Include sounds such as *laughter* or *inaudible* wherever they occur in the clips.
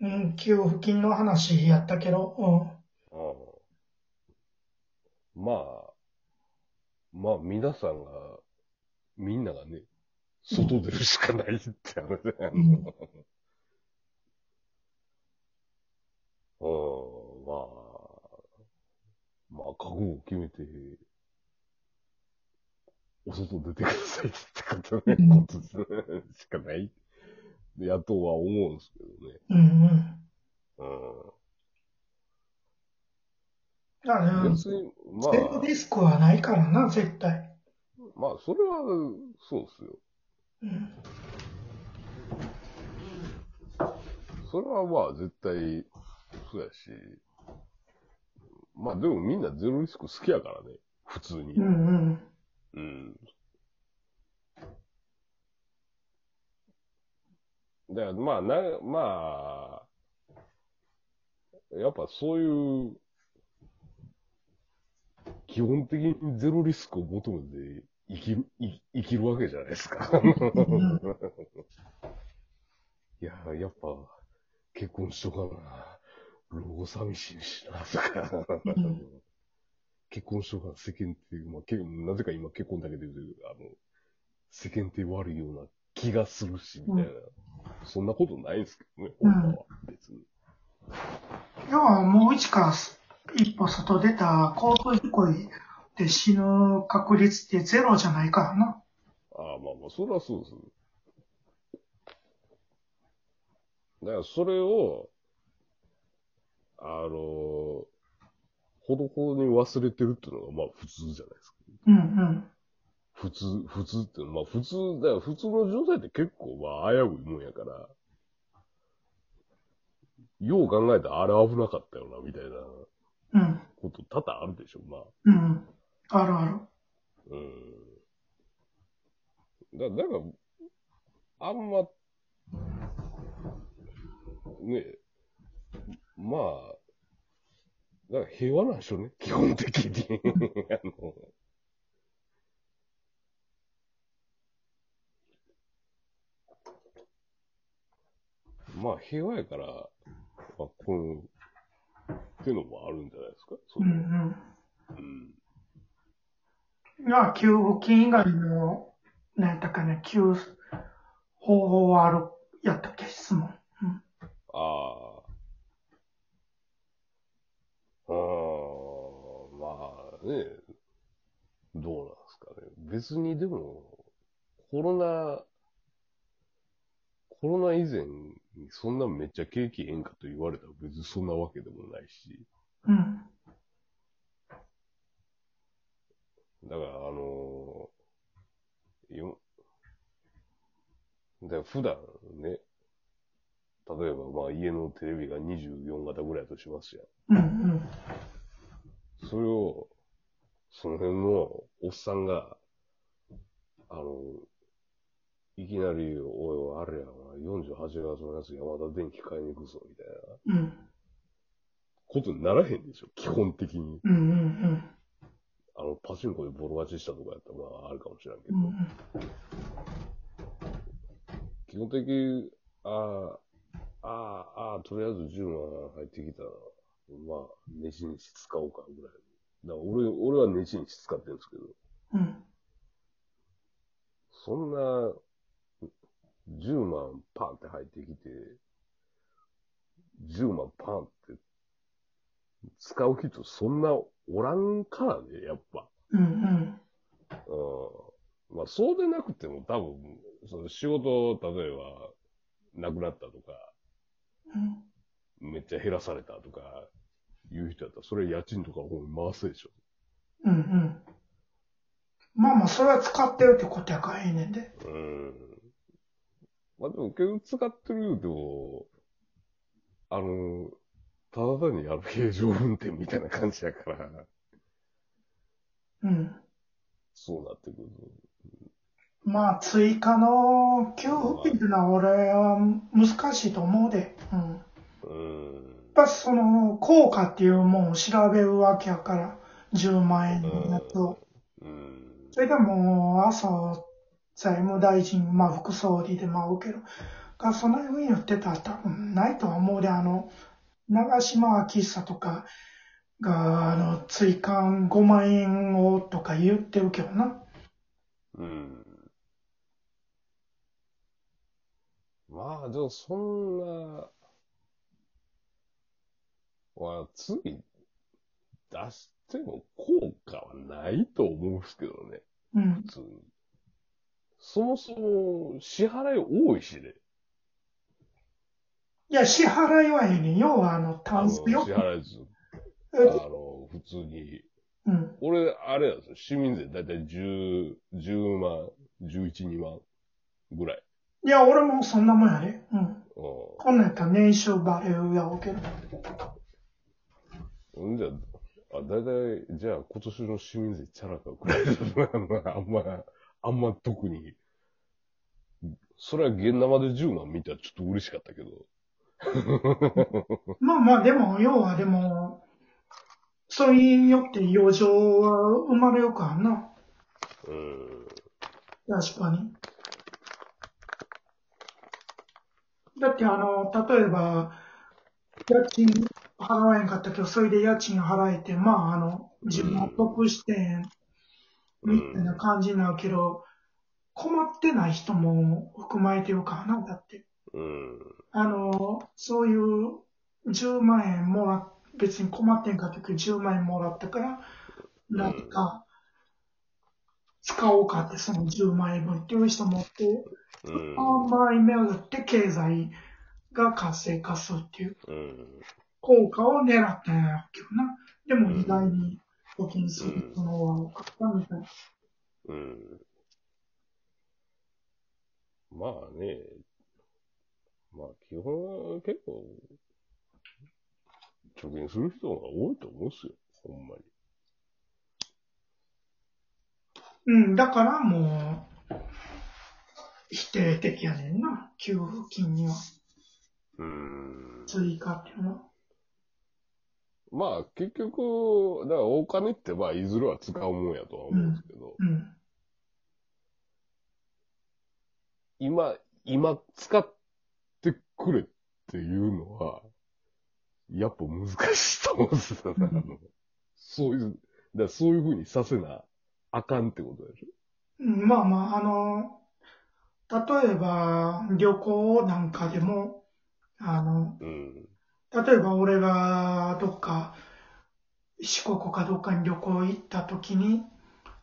うん、給付金の話やったけど、ああまあ、まあ皆さんが、みんながね、外出るしかないって話だようん。うん、まあ、まあ覚悟を決めて、お外出てくださいってことね、うん。ことしかない。やとは思うんですけどね。うん、うん。うん。別に、まゼロあ、リスクはないからな、絶対。まあ、それは、そうですよ。うん。それはまあ、絶対、そうやし。まあ、でもみんなゼロリスク好きやからね。普通に。うん、うん。うん。だから、まあ、な、まあ、やっぱそういう、基本的にゼロリスクを求めて生きる、い生きるわけじゃないですか。ん *laughs* いや、やっぱ、結婚しとかな。老後寂しいしな、とか。ん結婚しとかな世間っていう、まあ、けなぜか今結婚だけであの、世間って悪いような気がするし、みたいな。そんなことないんですけどね、うん本当は。別に。要はもう一から一歩外出た交通事故で死ぬ確率ってゼロじゃないからな。ああ、まあまあ、それはそうです。だから、それを、あの、ほどほどに忘れてるっていうのが、まあ普通じゃないですか。うんうん。普通、普通ってまあ普通、だから普通の状態って結構まあ危ういもんやから、よう考えたらあれ危なかったよな、みたいなうん。こと多々あるでしょ、まあ。うん。あるある。うん。だ、だから、あんま、ねえ、まあ、だから平和なんでしょうね、基本的に。あの、まあ平和やから、まあこの、っていうのもあるんじゃないですか、そうんのうん。うん。いや、給付金以外の、何やったかね、給、方法はある、やったっけ、質問。うん。ああ。ああ、まあね、どうなんですかね。別にでも、コロナ、コロナ以前にそんなめっちゃ景気変化と言われたら別にそんなわけでもないし。うん。だから、あのよ、だ普段ね、例えばまあ家のテレビが24型ぐらいだとしますやん。うんうん。それを、その辺のおっさんが、あの、いきなり、おいおい、あれやな、48月のやつ山田電機買いに行くぞ、みたいなうん。ことにならへんでしょ、基本的に。うんうんあの、パチンコでボロ勝ちしたとかやったら、まあ、あるかもしれんけど、うん。うん基本的に、ああ、ああ、ああ、とりあえず10万入ってきたら、まあ、ネジにし使おうか、ぐらい。だから俺、俺はネジにし使ってるんですけど、うん。そんな、10万パンって入ってきて、10万パンって、使う人そんなおらんからね、やっぱ。うんうん。うん。まあ、そうでなくても多分、その仕事、例えば、なくなったとか、うん。めっちゃ減らされたとか、いう人やったら、それ家賃とかの方に回すでしょ。うんうん。まあまあ、それは使ってるってことやからええねんで。うん。まあでも、結局使ってる言うても、あの、ただ単にあの平常運転みたいな感じやから、うん。そうなってくる。まあ、追加の給付金っていうのは俺は難しいと思うで。うん。やっうん。ぱその、効果っていうもんを調べるわけやから、10万円のやつを。うん。それでも、麻生財務大臣、まあ副総理でもあるけど、がそんな風に言ってたら多分ないとは思うで、あの、長島昭久とかが、あの、追加5万円をとか言ってるけどな。うん。まあ、でもそんな、まあ、次出しても効果はないと思うんですけどね、うん普。通に。そもそも支払い多いしね。いや、支払いはええねん。要は、あの、あの単数よ支。払いず、あえの、普通に。うん。俺、あれなんですよ。市民税だいたい10、10万、11、2万ぐらい。いや、俺もそんなもんやで。うん。うこんなんやったら年収バレるやろうけど。ん。んじゃあ、あ、だいたい、じゃあ今年の市民税チャラかくらいだな。*laughs* あんま、あんま特に。それは現生で10万見たらちょっと嬉しかったけど。*laughs* まあまあ、でも、要はでも、それによって余剰は生まれるからな。うん。確かに。だってあの、例えば、家賃払わへんかったけど、それで家賃払えて、まああの、自分の得して、みたいな感じになるけど、困ってない人も含まれてるからな、だって。うん。あの、そういう10万円もらっ、別に困ってんかったけど、10万円もらったから、なんか、使おうかって、その10万円分っていう人もって、うん。あんまり目を打って経済が活性化するっていううん。効果を狙ってんやけどな。でも意外に募金する人の方が多かったみたいな。うん。まあね、まあ基本は結構、貯金する人が多いと思うんすよ。ほんまに。うん、だからもう、否定的やねんな。給付金にはうーん。追加っていうのは。まあ結局、だからお金ってまあいずれは使うもんやとは思うんですけど、うん。今、今使ってくれっていうのは、やっぱ難しいと思うんですよね。そういう、だそういう風にさせなあかんってことでしょ？うんまあまあ、あの、例えば旅行なんかでも、あの、うん。例えば俺がどっか、四国かどっかに旅行行った時に、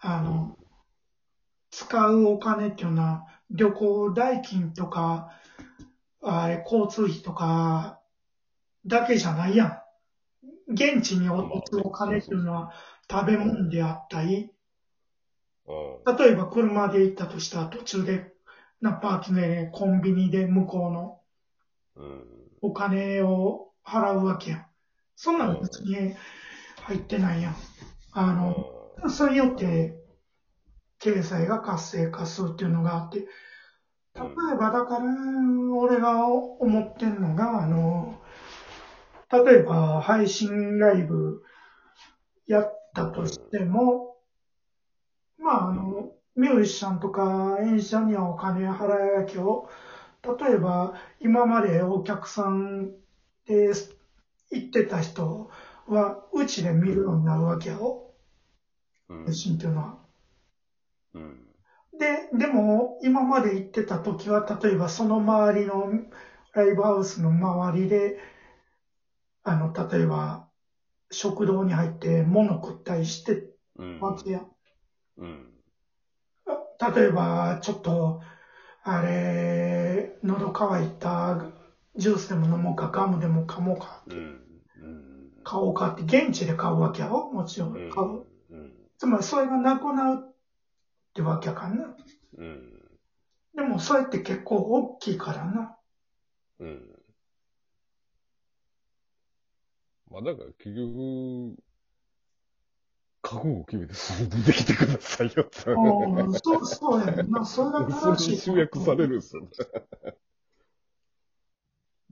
あの、使うお金っていうのは、旅行代金とか、あれ、交通費とか、だけじゃないやん。現地に落とすお金っていうのは、食べ物であったり、うん。例えば車で行ったとしたら途中で、なパーツでコンビニで向こうのうん。お金を払うわけやん。そんなの別に入ってないやん。あの、それによって経済が活性化するっていうのがあって、例えばだから、俺が思ってんのが、あの、例えば配信ライブやったとしても、まああの、ミュージシャンとか演者にはお金払えなきゃ、例えば今までお客さんで行ってた人はうちで見るようになるわけやろ、うんっていうのは。うん。で、でも、今まで行ってた時は、例えばその周りのライブハウスの周りで、あの、例えば、食堂に入って物食ったりしてうん。わけや。うん。例えば、ちょっと、あれ、喉乾いたジュースでも飲もうか、ガムでも噛もうか、うん。うん。買おうかって現地で買うわけやろ？もちろん買う。うん。つまり、それがなくなるってわけやからな。うん。でも、それって結構大きいからな。うん。まあだから結局、覚悟決めてすぐ出てきてくださいよって。うんそう、そうやな。それが正しい。に集約されるんですよね。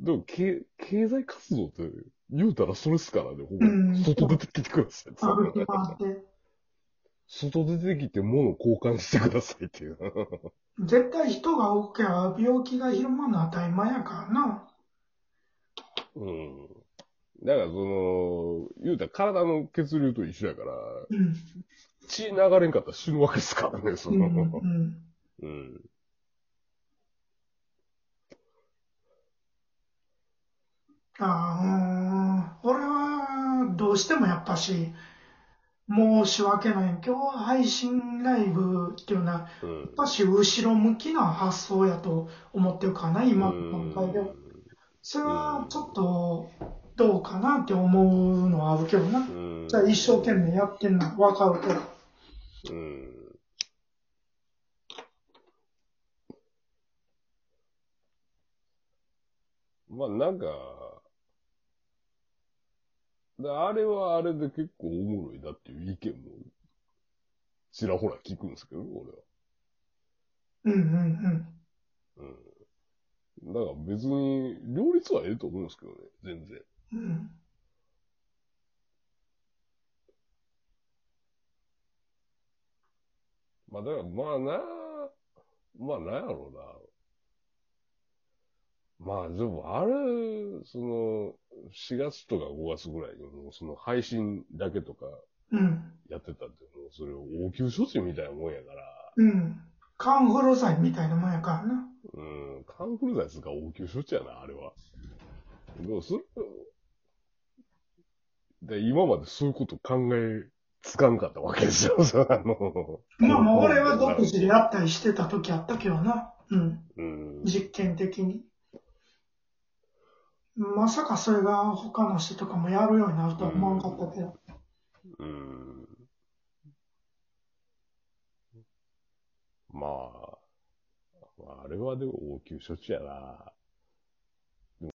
でも、経経済活動って、言うたらそれっすからね、ほぼ。うん外出てきてくださいって。歩き回って。外出てきて物交換してくださいっていう。絶対人が多ければ病気が広まるのは当たり前やからな。うん。だからその、言うたら体の血流と一緒やから、うん。血流れんかったら死ぬわけですからね、そうん。の。うん。うん。ああ、うん。俺は、どうしてもやっぱし、申し訳ない。今日配信ライブっていうのは、うんやっぱし後ろ向きな発想やと思ってるからな、今の段階では。それはちょっと、どうかなって思うのはあるけどな。うん。じゃあ一生懸命やってんのわかるけど。うん。まあなんか、だあれはあれで結構おもろいなっていう意見も、ちらほら聞くんですけど、俺は。うんうんうん。だから別に、両立はええと思うんですけどね、全然。うん。うん。まあだから、まあな、まあなんやろうな。まあでも、あれ、その、4月とか5月ぐらいにもうその配信だけとかうん。やってたって、もうそれ応急処置みたいなもんやから、うん。カンフル剤みたいなもんやからな。うん、カンフル剤つうか応急処置やな、あれは。でもそれ、で、今までそういうこと考えつかんかったわけですよ、そのあの。まあまあ俺は独自でやったりしてた時あったけどな。うん。うん。実験的に。まさかそれが他の人とかもやるようになるとは思わなかったけど。うん。まあ、まああれはでも応急処置やな。